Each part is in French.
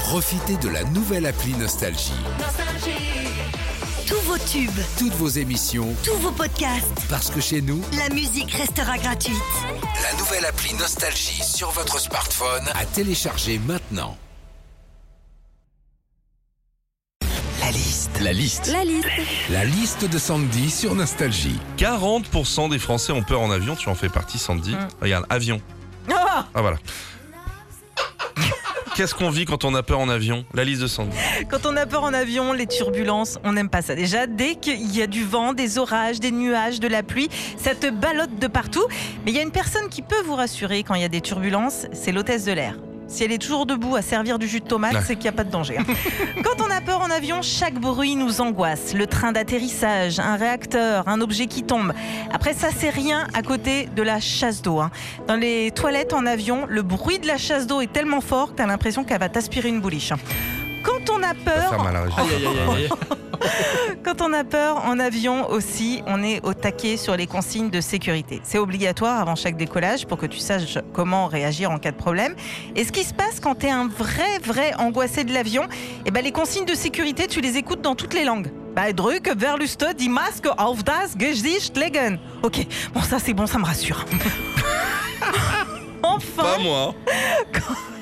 Profitez de la nouvelle appli Nostalgie. Tous vos tubes, Toutes vos émissions, tous vos podcasts, parce que chez nous, la musique restera gratuite. la nouvelle appli Nostalgie sur votre smartphone à télécharger maintenant. La liste. La liste. La liste. La liste de Sandy sur Nostalgie. 40% des Français ont peur en avion. Tu en fais partie, Sandy. Regarde, avion. Ah, voilà. Qu'est-ce qu'on vit quand on a peur en avion? La liste de Sandy. Quand on a peur en avion, les turbulences, on n'aime pas ça. Déjà, dès qu'il y a du vent, des orages, des nuages, de la pluie, ça te ballotte de partout. Mais il y a une personne qui peut vous rassurer quand il y a des turbulences, c'est l'hôtesse de l'air. Si elle est toujours debout à servir du jus de tomate, Ouais. c'est qu'il n'y a pas de danger. hein. Quand on a peur en avion, chaque bruit nous angoisse. Le train d'atterrissage, un réacteur, un objet qui tombe. Après ça, c'est rien à côté de la chasse d'eau. hein. Dans les toilettes en avion, le bruit de la chasse d'eau est tellement fort que tu as l'impression qu'elle va t'aspirer une bouliche. hein. Quand on a Ça peur, fait mal à la régie. quand on a peur en avion aussi, on est au taquet sur les consignes de sécurité. C'est obligatoire avant chaque décollage pour que tu saches comment réagir en cas de problème. Et ce qui se passe quand tu es un vrai, vrai angoissé de l'avion, eh ben les consignes de sécurité, tu les écoutes dans toutes les langues. Bah, drück, verluste, die Maske auf das Gesicht legen. Ok, bon, ça c'est bon, ça me rassure. enfin, Pas moi.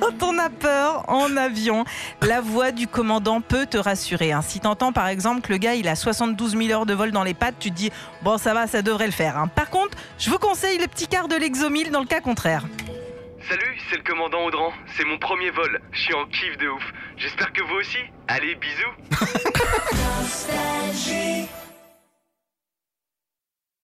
quand on a peur en avion, la voix du commandant peut te rassurer. hein. Si t'entends par exemple que le gars il a 72 000 heures de vol dans les pattes, tu te dis bon ça va, ça devrait le faire. hein. Par contre, je vous conseille le petit quart de l'exomile dans le cas contraire. Salut, c'est le commandant Audran. C'est mon premier vol. Je suis en kiff de ouf. J'espère que vous aussi. Allez, bisous.